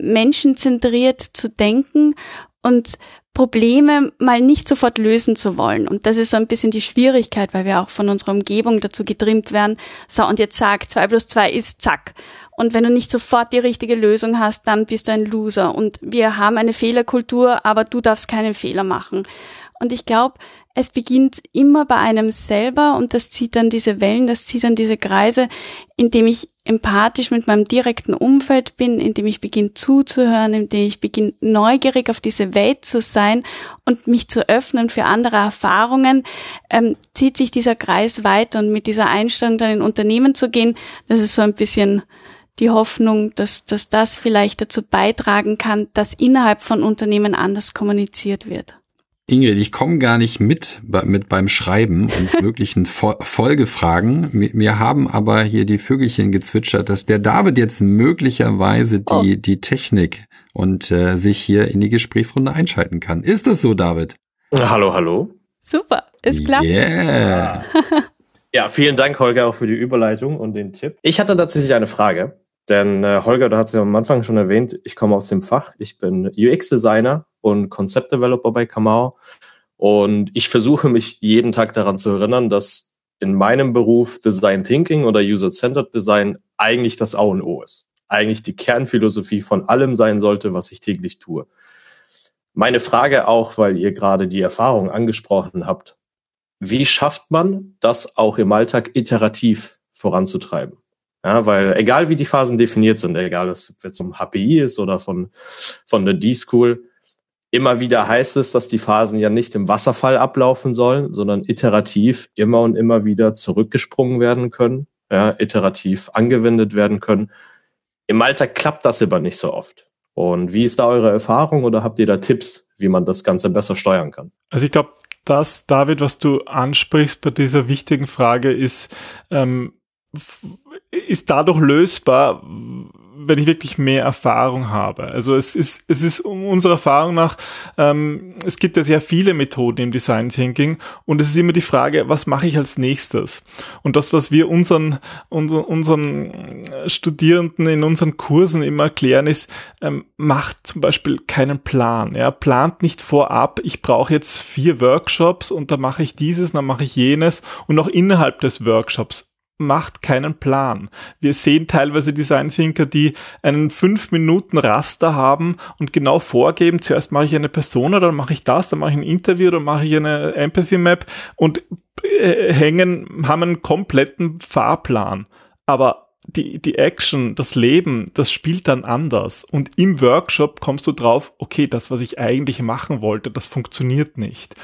menschenzentriert zu denken und Probleme mal nicht sofort lösen zu wollen. Und das ist so ein bisschen die Schwierigkeit, weil wir auch von unserer Umgebung dazu getrimmt werden, so und jetzt sag, zwei plus zwei ist zack. Und wenn du nicht sofort die richtige Lösung hast, dann bist du ein Loser. Und wir haben eine Fehlerkultur, aber du darfst keinen Fehler machen. Und ich glaube, es beginnt immer bei einem selber und das zieht dann diese Wellen, das zieht dann diese Kreise, indem ich empathisch mit meinem direkten Umfeld bin, indem ich beginne zuzuhören, indem ich beginne neugierig auf diese Welt zu sein und mich zu öffnen für andere Erfahrungen, ähm, zieht sich dieser Kreis weiter und mit dieser Einstellung dann in Unternehmen zu gehen, das ist so ein bisschen die Hoffnung, dass, dass das vielleicht dazu beitragen kann, dass innerhalb von Unternehmen anders kommuniziert wird. Ingrid, ich komme gar nicht mit, mit beim Schreiben und möglichen Fo Folgefragen. Mir haben aber hier die Vögelchen gezwitschert, dass der David jetzt möglicherweise die, oh. die Technik und äh, sich hier in die Gesprächsrunde einschalten kann. Ist das so, David? Hallo, hallo. Super, ist klar. Yeah. ja, vielen Dank, Holger, auch für die Überleitung und den Tipp. Ich hatte tatsächlich eine Frage. Denn äh, Holger, du hast ja am Anfang schon erwähnt, ich komme aus dem Fach. Ich bin UX-Designer und Concept-Developer bei Kamau. Und ich versuche mich jeden Tag daran zu erinnern, dass in meinem Beruf Design Thinking oder User-Centered Design eigentlich das A und O ist. Eigentlich die Kernphilosophie von allem sein sollte, was ich täglich tue. Meine Frage auch, weil ihr gerade die Erfahrung angesprochen habt. Wie schafft man das auch im Alltag iterativ voranzutreiben? Ja, weil egal wie die Phasen definiert sind, egal ob es jetzt um HPI ist oder von, von der D-School, immer wieder heißt es, dass die Phasen ja nicht im Wasserfall ablaufen sollen, sondern iterativ immer und immer wieder zurückgesprungen werden können, ja, iterativ angewendet werden können. Im Alltag klappt das aber nicht so oft. Und wie ist da eure Erfahrung oder habt ihr da Tipps, wie man das Ganze besser steuern kann? Also ich glaube, das, David, was du ansprichst bei dieser wichtigen Frage, ist, ähm, ist dadurch lösbar, wenn ich wirklich mehr Erfahrung habe. Also es ist, es ist unserer Erfahrung nach, ähm, es gibt ja sehr viele Methoden im Design Thinking und es ist immer die Frage, was mache ich als nächstes? Und das, was wir unseren, unseren, unseren Studierenden in unseren Kursen immer erklären, ist, ähm, macht zum Beispiel keinen Plan. Ja, plant nicht vorab, ich brauche jetzt vier Workshops und da mache ich dieses, dann mache ich jenes und auch innerhalb des Workshops macht keinen Plan. Wir sehen teilweise Design Thinker, die einen 5 Minuten Raster haben und genau vorgeben, zuerst mache ich eine Person oder dann mache ich das, dann mache ich ein Interview oder mache ich eine Empathy Map und äh, hängen, haben einen kompletten Fahrplan. Aber die, die Action, das Leben, das spielt dann anders. Und im Workshop kommst du drauf, okay, das, was ich eigentlich machen wollte, das funktioniert nicht.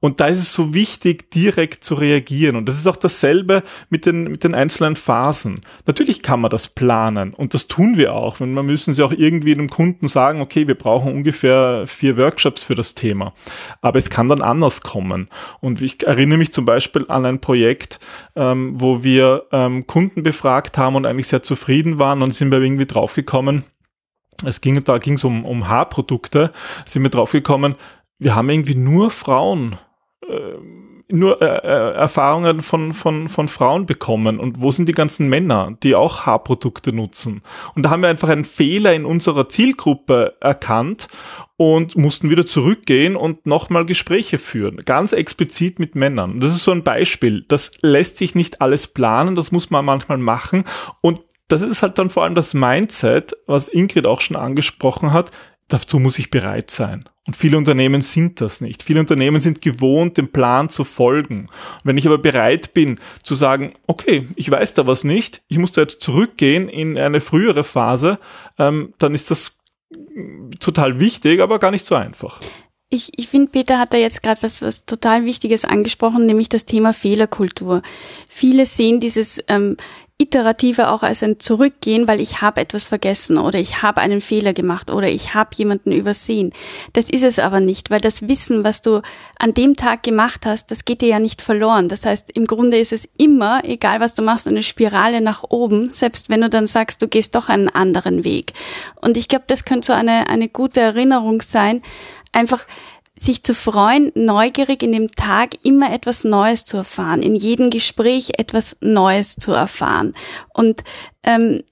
Und da ist es so wichtig, direkt zu reagieren. Und das ist auch dasselbe mit den, mit den einzelnen Phasen. Natürlich kann man das planen und das tun wir auch. Und man müssen sie auch irgendwie dem Kunden sagen, okay, wir brauchen ungefähr vier Workshops für das Thema. Aber es kann dann anders kommen. Und ich erinnere mich zum Beispiel an ein Projekt, ähm, wo wir ähm, Kunden befragt haben und eigentlich sehr zufrieden waren und sind wir irgendwie draufgekommen, es ging, da ging es um, um Haarprodukte, sind wir draufgekommen, wir haben irgendwie nur Frauen, nur äh, äh, Erfahrungen von, von, von Frauen bekommen. Und wo sind die ganzen Männer, die auch Haarprodukte nutzen? Und da haben wir einfach einen Fehler in unserer Zielgruppe erkannt und mussten wieder zurückgehen und nochmal Gespräche führen. Ganz explizit mit Männern. Das ist so ein Beispiel. Das lässt sich nicht alles planen, das muss man manchmal machen. Und das ist halt dann vor allem das Mindset, was Ingrid auch schon angesprochen hat. Dazu muss ich bereit sein. Und viele Unternehmen sind das nicht. Viele Unternehmen sind gewohnt, dem Plan zu folgen. wenn ich aber bereit bin zu sagen, okay, ich weiß da was nicht, ich muss da jetzt zurückgehen in eine frühere Phase, ähm, dann ist das total wichtig, aber gar nicht so einfach. Ich, ich finde, Peter hat da jetzt gerade was, was total Wichtiges angesprochen, nämlich das Thema Fehlerkultur. Viele sehen dieses ähm, Iterative auch als ein Zurückgehen, weil ich habe etwas vergessen oder ich habe einen Fehler gemacht oder ich habe jemanden übersehen. Das ist es aber nicht, weil das Wissen, was du an dem Tag gemacht hast, das geht dir ja nicht verloren. Das heißt, im Grunde ist es immer, egal was du machst, eine Spirale nach oben, selbst wenn du dann sagst, du gehst doch einen anderen Weg. Und ich glaube, das könnte so eine, eine gute Erinnerung sein, einfach sich zu freuen, neugierig in dem Tag immer etwas Neues zu erfahren, in jedem Gespräch etwas Neues zu erfahren und ähm,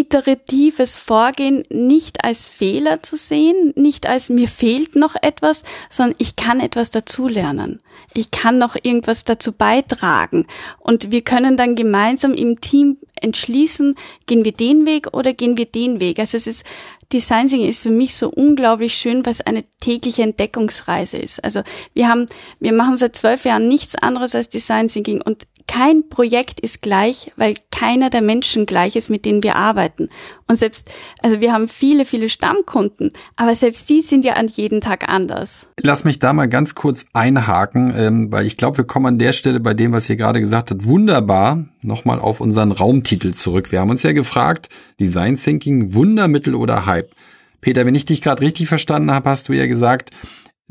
iteratives Vorgehen nicht als Fehler zu sehen, nicht als mir fehlt noch etwas, sondern ich kann etwas dazulernen. Ich kann noch irgendwas dazu beitragen. Und wir können dann gemeinsam im Team entschließen, gehen wir den Weg oder gehen wir den Weg. Also es ist Design Thinking ist für mich so unglaublich schön, weil es eine tägliche Entdeckungsreise ist. Also wir haben, wir machen seit zwölf Jahren nichts anderes als Design Thinking und kein Projekt ist gleich, weil keiner der Menschen gleich ist, mit denen wir arbeiten. Und selbst, also wir haben viele, viele Stammkunden, aber selbst die sind ja an jedem Tag anders. Lass mich da mal ganz kurz einhaken, ähm, weil ich glaube, wir kommen an der Stelle bei dem, was ihr gerade gesagt habt, wunderbar nochmal auf unseren Raumtitel zurück. Wir haben uns ja gefragt, Design Thinking, Wundermittel oder Hype? Peter, wenn ich dich gerade richtig verstanden habe, hast du ja gesagt,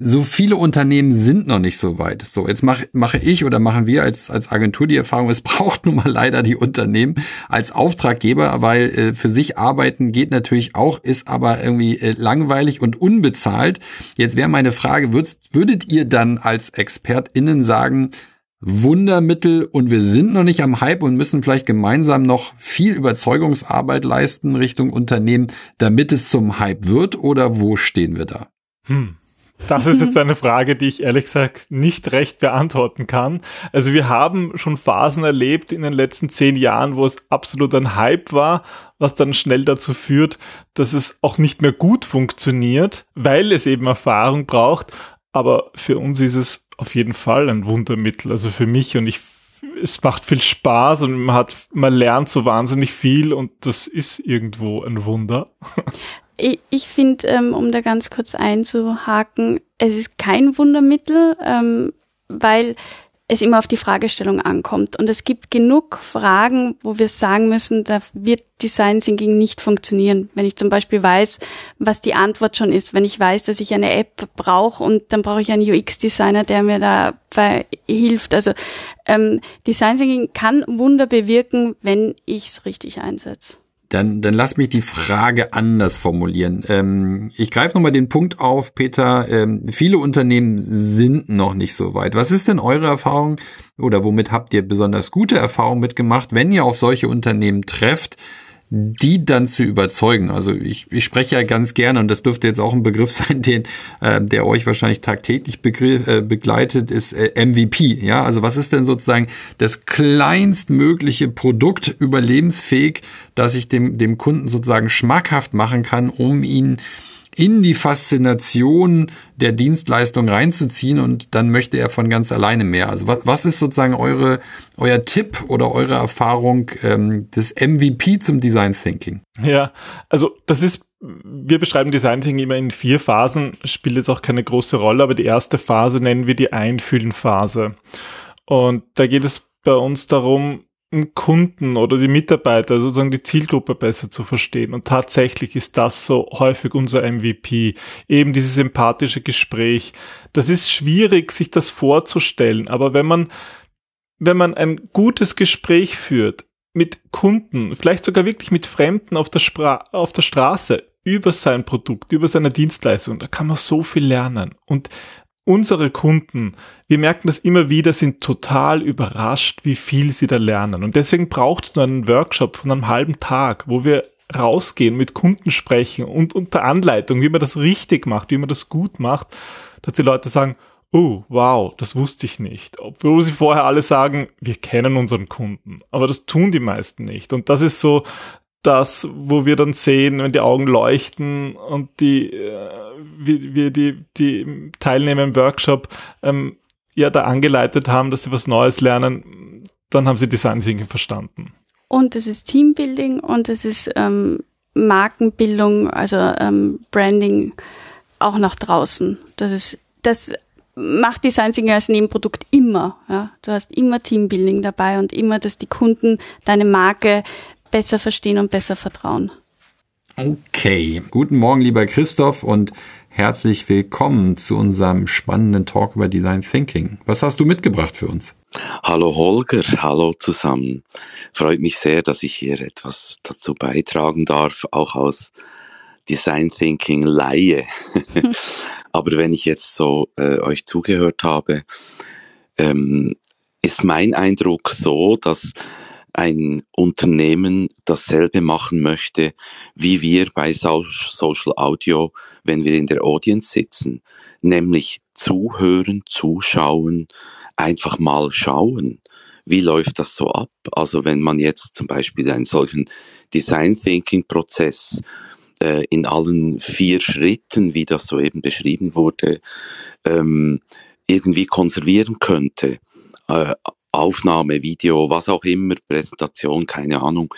so viele Unternehmen sind noch nicht so weit. So, jetzt mache mache ich oder machen wir als, als Agentur die Erfahrung, es braucht nun mal leider die Unternehmen als Auftraggeber, weil äh, für sich arbeiten geht natürlich auch, ist aber irgendwie äh, langweilig und unbezahlt. Jetzt wäre meine Frage, würd, würdet ihr dann als ExpertInnen sagen, Wundermittel und wir sind noch nicht am Hype und müssen vielleicht gemeinsam noch viel Überzeugungsarbeit leisten Richtung Unternehmen, damit es zum Hype wird oder wo stehen wir da? Hm. Das ist jetzt eine Frage, die ich ehrlich gesagt nicht recht beantworten kann. Also wir haben schon Phasen erlebt in den letzten zehn Jahren, wo es absolut ein Hype war, was dann schnell dazu führt, dass es auch nicht mehr gut funktioniert, weil es eben Erfahrung braucht. Aber für uns ist es auf jeden Fall ein Wundermittel. Also für mich und ich es macht viel Spaß und man hat, man lernt so wahnsinnig viel und das ist irgendwo ein Wunder. Ich, ich finde, ähm, um da ganz kurz einzuhaken, es ist kein Wundermittel, ähm, weil es immer auf die Fragestellung ankommt. Und es gibt genug Fragen, wo wir sagen müssen, da wird Design Thinking nicht funktionieren. Wenn ich zum Beispiel weiß, was die Antwort schon ist, wenn ich weiß, dass ich eine App brauche und dann brauche ich einen UX-Designer, der mir da hilft. Also ähm, Design Thinking kann Wunder bewirken, wenn ich es richtig einsetze. Dann, dann lass mich die Frage anders formulieren. Ähm, ich greife nochmal den Punkt auf, Peter. Ähm, viele Unternehmen sind noch nicht so weit. Was ist denn eure Erfahrung oder womit habt ihr besonders gute Erfahrungen mitgemacht, wenn ihr auf solche Unternehmen trefft? Die dann zu überzeugen. Also ich, ich spreche ja ganz gerne, und das dürfte jetzt auch ein Begriff sein, den, äh, der euch wahrscheinlich tagtäglich begriff, äh, begleitet, ist äh, MVP. Ja, also was ist denn sozusagen das kleinstmögliche Produkt überlebensfähig, das ich dem, dem Kunden sozusagen schmackhaft machen kann, um ihn in die Faszination der Dienstleistung reinzuziehen und dann möchte er von ganz alleine mehr. Also was, was ist sozusagen eure, euer Tipp oder eure Erfahrung ähm, des MVP zum Design Thinking? Ja, also das ist, wir beschreiben Design Thinking immer in vier Phasen, spielt jetzt auch keine große Rolle, aber die erste Phase nennen wir die Einfühlenphase. Und da geht es bei uns darum, Kunden oder die Mitarbeiter, sozusagen die Zielgruppe besser zu verstehen. Und tatsächlich ist das so häufig unser MVP. Eben dieses empathische Gespräch. Das ist schwierig, sich das vorzustellen. Aber wenn man, wenn man ein gutes Gespräch führt mit Kunden, vielleicht sogar wirklich mit Fremden auf der, Spra auf der Straße, über sein Produkt, über seine Dienstleistung, da kann man so viel lernen. Und unsere Kunden, wir merken das immer wieder, sind total überrascht, wie viel sie da lernen. Und deswegen braucht es nur einen Workshop von einem halben Tag, wo wir rausgehen, mit Kunden sprechen und unter Anleitung, wie man das richtig macht, wie man das gut macht, dass die Leute sagen, oh, wow, das wusste ich nicht. Obwohl sie vorher alle sagen, wir kennen unseren Kunden. Aber das tun die meisten nicht. Und das ist so das, wo wir dann sehen, wenn die Augen leuchten und die, äh, wie wir die, die Teilnehmer im Workshop ähm, ja da angeleitet haben, dass sie was Neues lernen, dann haben sie Design Thinking verstanden. Und es ist Teambuilding und es ist ähm, Markenbildung, also ähm, Branding auch nach draußen. Das ist, das macht Design Thinking als Nebenprodukt immer. Ja? Du hast immer Teambuilding dabei und immer, dass die Kunden deine Marke besser verstehen und besser vertrauen. Okay, guten Morgen, lieber Christoph und herzlich willkommen zu unserem spannenden Talk über Design Thinking. Was hast du mitgebracht für uns? Hallo Holger, hallo zusammen. Freut mich sehr, dass ich hier etwas dazu beitragen darf, auch aus Design Thinking Laie. Aber wenn ich jetzt so äh, euch zugehört habe, ähm, ist mein Eindruck so, dass ein Unternehmen dasselbe machen möchte, wie wir bei Social Audio, wenn wir in der Audience sitzen, nämlich zuhören, zuschauen, einfach mal schauen. Wie läuft das so ab? Also wenn man jetzt zum Beispiel einen solchen Design Thinking Prozess äh, in allen vier Schritten, wie das soeben beschrieben wurde, ähm, irgendwie konservieren könnte, äh, Aufnahme, Video, was auch immer, Präsentation, keine Ahnung,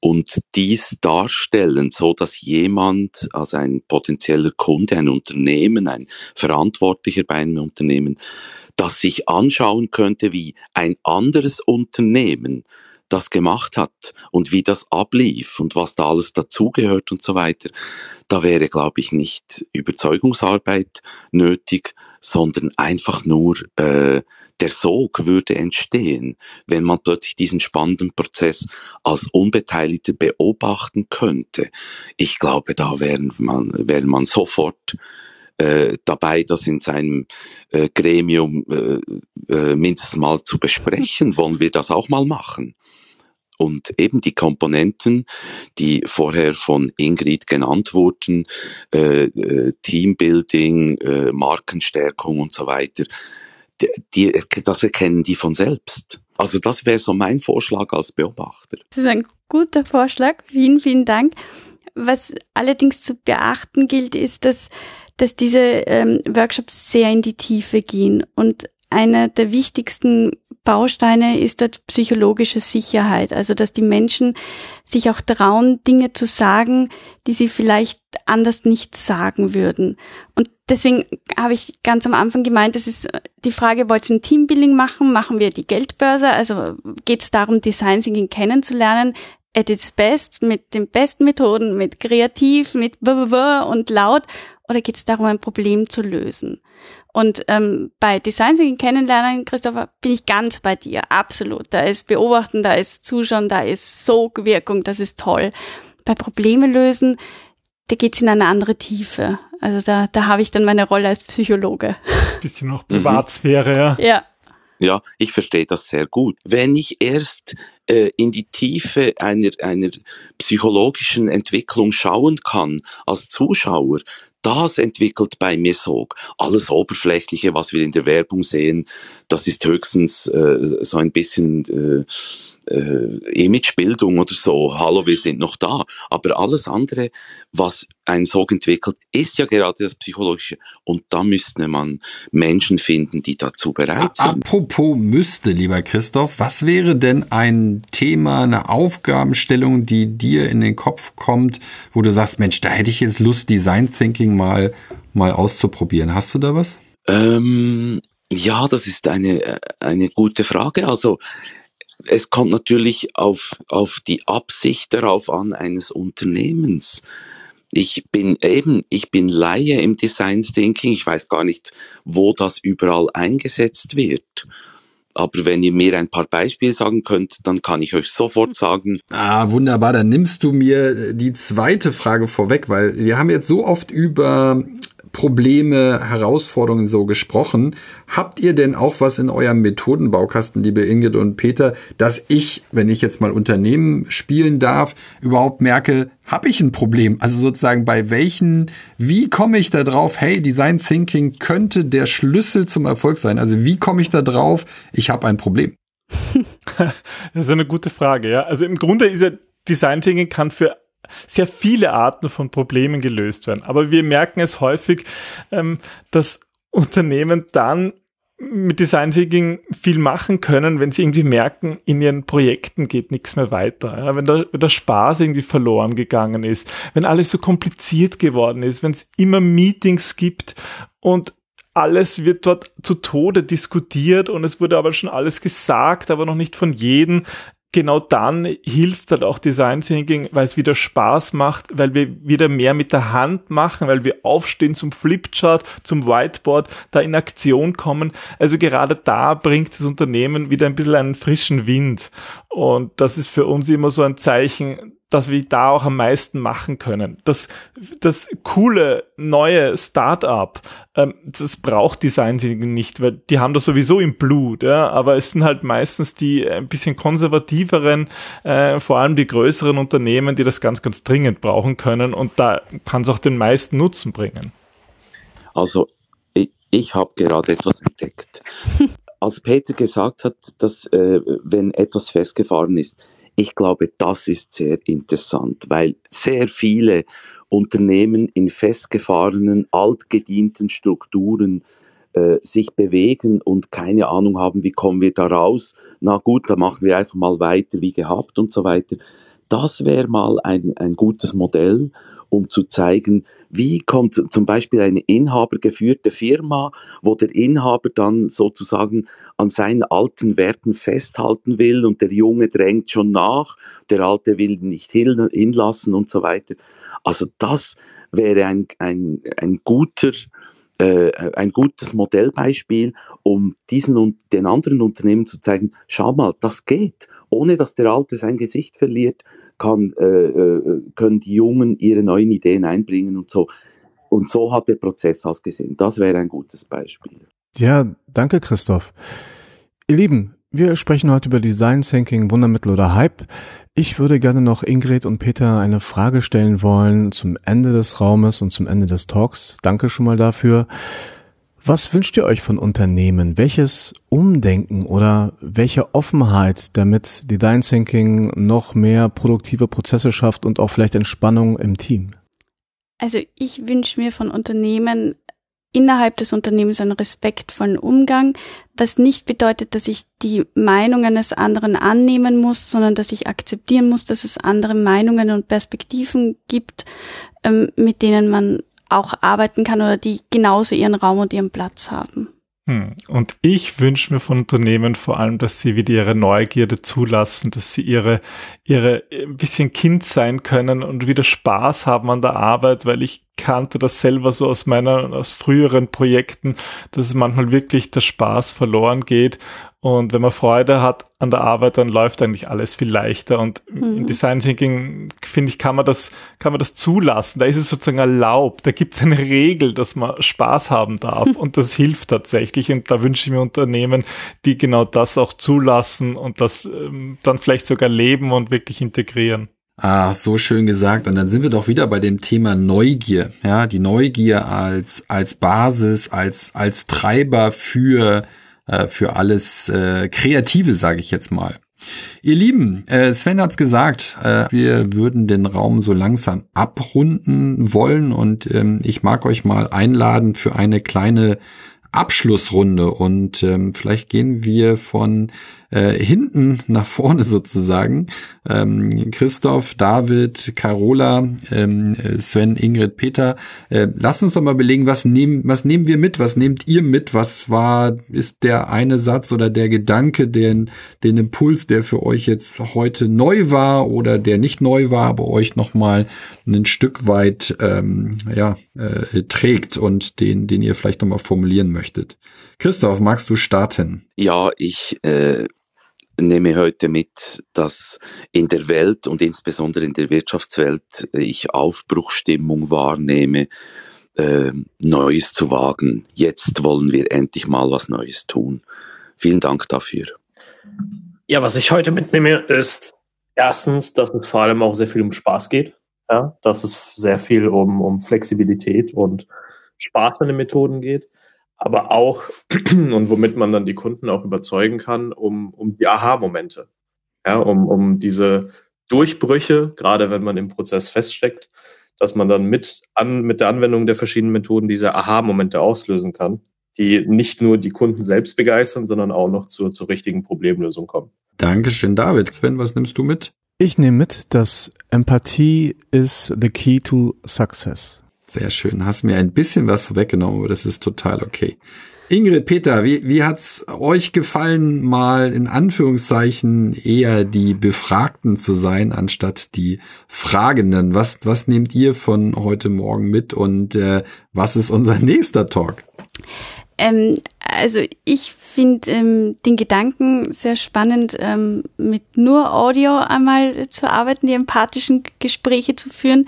und dies darstellen, so dass jemand, also ein potenzieller Kunde, ein Unternehmen, ein Verantwortlicher bei einem Unternehmen, das sich anschauen könnte, wie ein anderes Unternehmen das gemacht hat und wie das ablief und was da alles dazugehört und so weiter, da wäre, glaube ich, nicht Überzeugungsarbeit nötig, sondern einfach nur äh, der Sog würde entstehen, wenn man plötzlich diesen spannenden Prozess als Unbeteiligter beobachten könnte. Ich glaube, da wäre man, wäre man sofort äh, dabei, das in seinem äh, Gremium äh, äh, mindestens mal zu besprechen. Wollen wir das auch mal machen? Und eben die Komponenten, die vorher von Ingrid genannt wurden, äh, äh, Teambuilding, äh, Markenstärkung und so weiter, die, die, das erkennen die von selbst. Also das wäre so mein Vorschlag als Beobachter. Das ist ein guter Vorschlag. Vielen, vielen Dank. Was allerdings zu beachten gilt, ist, dass, dass diese ähm, Workshops sehr in die Tiefe gehen. Und einer der wichtigsten Bausteine ist dort psychologische Sicherheit. Also, dass die Menschen sich auch trauen, Dinge zu sagen, die sie vielleicht anders nicht sagen würden. Und deswegen habe ich ganz am Anfang gemeint, das ist die Frage, wollt ihr ein Teambuilding machen? Machen wir die Geldbörse? Also geht es darum, Design Thinking kennenzulernen? At its best, mit den besten Methoden, mit kreativ, mit und laut? Oder geht es darum, ein Problem zu lösen? Und ähm, bei Design Thinking kennenlernen, Christopher, bin ich ganz bei dir, absolut. Da ist Beobachten, da ist Zuschauen, da ist Sogwirkung, das ist toll. Bei Probleme lösen, da geht's in eine andere Tiefe. Also da, da habe ich dann meine Rolle als Psychologe. Bisschen noch Privatsphäre, ja. Ja. Ja, ich verstehe das sehr gut. Wenn ich erst äh, in die Tiefe einer, einer psychologischen Entwicklung schauen kann als Zuschauer, das entwickelt bei mir Sog. Alles Oberflächliche, was wir in der Werbung sehen, das ist höchstens äh, so ein bisschen äh, äh, Imagebildung oder so. Hallo, wir sind noch da. Aber alles andere, was ein Sog entwickelt, ist ja gerade das Psychologische. Und da müsste man Menschen finden, die dazu bereit sind. Apropos müsste, lieber Christoph, was wäre denn ein Thema, eine Aufgabenstellung, die dir in den Kopf kommt, wo du sagst, Mensch, da hätte ich jetzt Lust, Design Thinking mal, mal auszuprobieren. Hast du da was? Ähm, ja, das ist eine, eine gute Frage. Also, es kommt natürlich auf, auf die Absicht darauf an eines Unternehmens. Ich bin eben, ich bin Laie im Design Thinking. Ich weiß gar nicht, wo das überall eingesetzt wird. Aber wenn ihr mir ein paar Beispiele sagen könnt, dann kann ich euch sofort sagen. Ah, wunderbar. Dann nimmst du mir die zweite Frage vorweg, weil wir haben jetzt so oft über Probleme, Herausforderungen so gesprochen. Habt ihr denn auch was in eurem Methodenbaukasten, liebe Ingrid und Peter, dass ich, wenn ich jetzt mal Unternehmen spielen darf, überhaupt merke, habe ich ein Problem? Also sozusagen bei welchen, wie komme ich da drauf, hey, Design Thinking könnte der Schlüssel zum Erfolg sein? Also wie komme ich da drauf, ich habe ein Problem? das ist eine gute Frage, ja. Also im Grunde ist ja Design Thinking kann für sehr viele Arten von Problemen gelöst werden. Aber wir merken es häufig, ähm, dass Unternehmen dann mit Design Thinking viel machen können, wenn sie irgendwie merken, in ihren Projekten geht nichts mehr weiter. Ja, wenn, der, wenn der Spaß irgendwie verloren gegangen ist, wenn alles so kompliziert geworden ist, wenn es immer Meetings gibt und alles wird dort zu Tode diskutiert und es wurde aber schon alles gesagt, aber noch nicht von jedem genau dann hilft halt auch Design Thinking, weil es wieder Spaß macht, weil wir wieder mehr mit der Hand machen, weil wir aufstehen zum Flipchart, zum Whiteboard, da in Aktion kommen. Also gerade da bringt das Unternehmen wieder ein bisschen einen frischen Wind. Und das ist für uns immer so ein Zeichen, dass wir da auch am meisten machen können. Das, das coole neue Startup, ähm, das braucht Design Thinking nicht, weil die haben das sowieso im Blut, ja, aber es sind halt meistens die ein bisschen konservativeren, äh, vor allem die größeren Unternehmen, die das ganz, ganz dringend brauchen können und da kann es auch den meisten Nutzen bringen. Also ich, ich habe gerade etwas entdeckt. Als Peter gesagt hat, dass äh, wenn etwas festgefahren ist, ich glaube, das ist sehr interessant, weil sehr viele Unternehmen in festgefahrenen, altgedienten Strukturen äh, sich bewegen und keine Ahnung haben, wie kommen wir da raus. Na gut, dann machen wir einfach mal weiter wie gehabt und so weiter. Das wäre mal ein, ein gutes Modell, um zu zeigen, wie kommt zum Beispiel eine inhabergeführte Firma, wo der Inhaber dann sozusagen an seinen alten Werten festhalten will und der Junge drängt schon nach, der Alte will nicht hinlassen und so weiter. Also das wäre ein, ein, ein guter äh, ein gutes Modellbeispiel, um diesen und den anderen Unternehmen zu zeigen, schau mal, das geht, ohne dass der Alte sein Gesicht verliert, kann, äh, äh, können die Jungen ihre neuen Ideen einbringen und so. Und so hat der Prozess ausgesehen. Das wäre ein gutes Beispiel. Ja, danke Christoph. Ihr Lieben, wir sprechen heute über Design Thinking, Wundermittel oder Hype. Ich würde gerne noch Ingrid und Peter eine Frage stellen wollen zum Ende des Raumes und zum Ende des Talks. Danke schon mal dafür. Was wünscht ihr euch von Unternehmen? Welches Umdenken oder welche Offenheit, damit Design Thinking noch mehr produktive Prozesse schafft und auch vielleicht Entspannung im Team? Also ich wünsche mir von Unternehmen innerhalb des Unternehmens einen respektvollen Umgang, was nicht bedeutet, dass ich die Meinung eines anderen annehmen muss, sondern dass ich akzeptieren muss, dass es andere Meinungen und Perspektiven gibt, ähm, mit denen man auch arbeiten kann oder die genauso ihren Raum und ihren Platz haben. Hm. Und ich wünsche mir von Unternehmen vor allem, dass sie wieder ihre Neugierde zulassen, dass sie ihre, ihre ein bisschen Kind sein können und wieder Spaß haben an der Arbeit, weil ich kannte das selber so aus meiner, aus früheren Projekten, dass es manchmal wirklich der Spaß verloren geht und wenn man Freude hat an der Arbeit, dann läuft eigentlich alles viel leichter. Und mhm. im Design Thinking, finde ich, kann man das, kann man das zulassen. Da ist es sozusagen erlaubt. Da gibt es eine Regel, dass man Spaß haben darf. Und das hilft tatsächlich. Und da wünsche ich mir Unternehmen, die genau das auch zulassen und das ähm, dann vielleicht sogar leben und wirklich integrieren. Ah, so schön gesagt. Und dann sind wir doch wieder bei dem Thema Neugier. Ja, die Neugier als, als Basis, als, als Treiber für äh, für alles äh, Kreative, sage ich jetzt mal. Ihr Lieben, äh, Sven hat's gesagt, äh, wir würden den Raum so langsam abrunden wollen und ähm, ich mag euch mal einladen für eine kleine Abschlussrunde und ähm, vielleicht gehen wir von äh, hinten nach vorne sozusagen. Ähm, Christoph, David, Carola, ähm, Sven, Ingrid, Peter. Äh, lasst uns doch mal belegen, was nehmen, was nehmen wir mit? Was nehmt ihr mit? Was war, ist der eine Satz oder der Gedanke, den, den Impuls, der für euch jetzt heute neu war oder der nicht neu war, aber euch nochmal ein Stück weit ähm, ja, äh, trägt und den, den ihr vielleicht nochmal formulieren möchtet? Christoph, magst du starten? Ja, ich äh, nehme heute mit, dass in der Welt und insbesondere in der Wirtschaftswelt ich Aufbruchstimmung wahrnehme, äh, Neues zu wagen. Jetzt wollen wir endlich mal was Neues tun. Vielen Dank dafür. Ja, was ich heute mitnehme, ist erstens, dass es vor allem auch sehr viel um Spaß geht. Ja, dass es sehr viel um, um Flexibilität und Spaß an den Methoden geht aber auch, und womit man dann die Kunden auch überzeugen kann, um, um die Aha-Momente. Ja, um, um diese Durchbrüche, gerade wenn man im Prozess feststeckt, dass man dann mit, an, mit der Anwendung der verschiedenen Methoden diese Aha-Momente auslösen kann, die nicht nur die Kunden selbst begeistern, sondern auch noch zur, zur richtigen Problemlösung kommen. Dankeschön, David. Sven, was nimmst du mit? Ich nehme mit, dass Empathie is the key to success. Sehr schön. Hast mir ein bisschen was vorweggenommen, aber das ist total okay. Ingrid, Peter, wie, wie hat's euch gefallen, mal in Anführungszeichen eher die Befragten zu sein, anstatt die Fragenden? Was, was nehmt ihr von heute Morgen mit und äh, was ist unser nächster Talk? Ähm, also ich finde ähm, den Gedanken sehr spannend, ähm, mit nur Audio einmal zu arbeiten, die empathischen Gespräche zu führen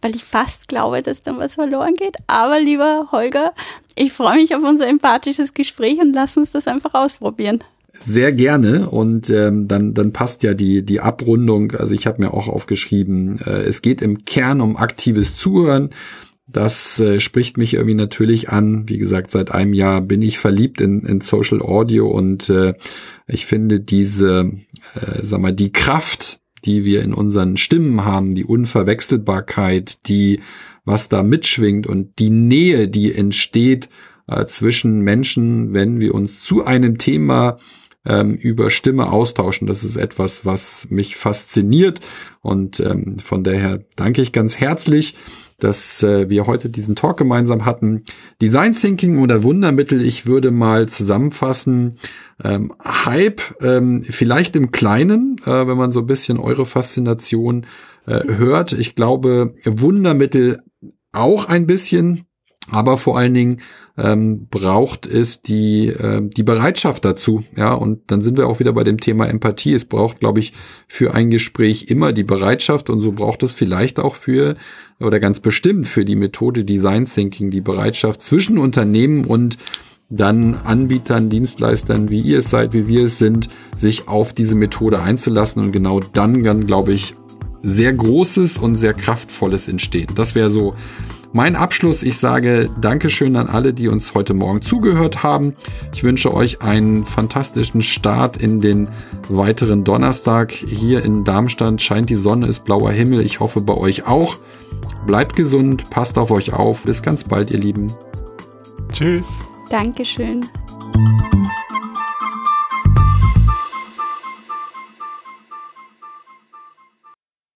weil ich fast glaube, dass dann was verloren geht. Aber lieber Holger, ich freue mich auf unser empathisches Gespräch und lass uns das einfach ausprobieren. Sehr gerne und ähm, dann dann passt ja die die Abrundung. Also ich habe mir auch aufgeschrieben, äh, es geht im Kern um aktives Zuhören. Das äh, spricht mich irgendwie natürlich an. Wie gesagt, seit einem Jahr bin ich verliebt in, in Social Audio und äh, ich finde diese, äh, sag mal, die Kraft die wir in unseren Stimmen haben, die Unverwechselbarkeit, die, was da mitschwingt und die Nähe, die entsteht äh, zwischen Menschen, wenn wir uns zu einem Thema ähm, über Stimme austauschen. Das ist etwas, was mich fasziniert und ähm, von daher danke ich ganz herzlich dass äh, wir heute diesen Talk gemeinsam hatten. Design Thinking oder Wundermittel, ich würde mal zusammenfassen, ähm, Hype, ähm, vielleicht im Kleinen, äh, wenn man so ein bisschen eure Faszination äh, hört. Ich glaube, Wundermittel auch ein bisschen, aber vor allen Dingen ähm, braucht es die, äh, die Bereitschaft dazu. Ja, und dann sind wir auch wieder bei dem Thema Empathie. Es braucht, glaube ich, für ein Gespräch immer die Bereitschaft und so braucht es vielleicht auch für oder ganz bestimmt für die Methode Design Thinking die Bereitschaft zwischen Unternehmen und dann Anbietern, Dienstleistern, wie ihr es seid, wie wir es sind, sich auf diese Methode einzulassen und genau dann kann, glaube ich, sehr Großes und sehr Kraftvolles entstehen. Das wäre so mein Abschluss, ich sage Dankeschön an alle, die uns heute Morgen zugehört haben. Ich wünsche euch einen fantastischen Start in den weiteren Donnerstag. Hier in Darmstadt scheint die Sonne, ist blauer Himmel. Ich hoffe bei euch auch. Bleibt gesund, passt auf euch auf. Bis ganz bald, ihr Lieben. Tschüss. Dankeschön.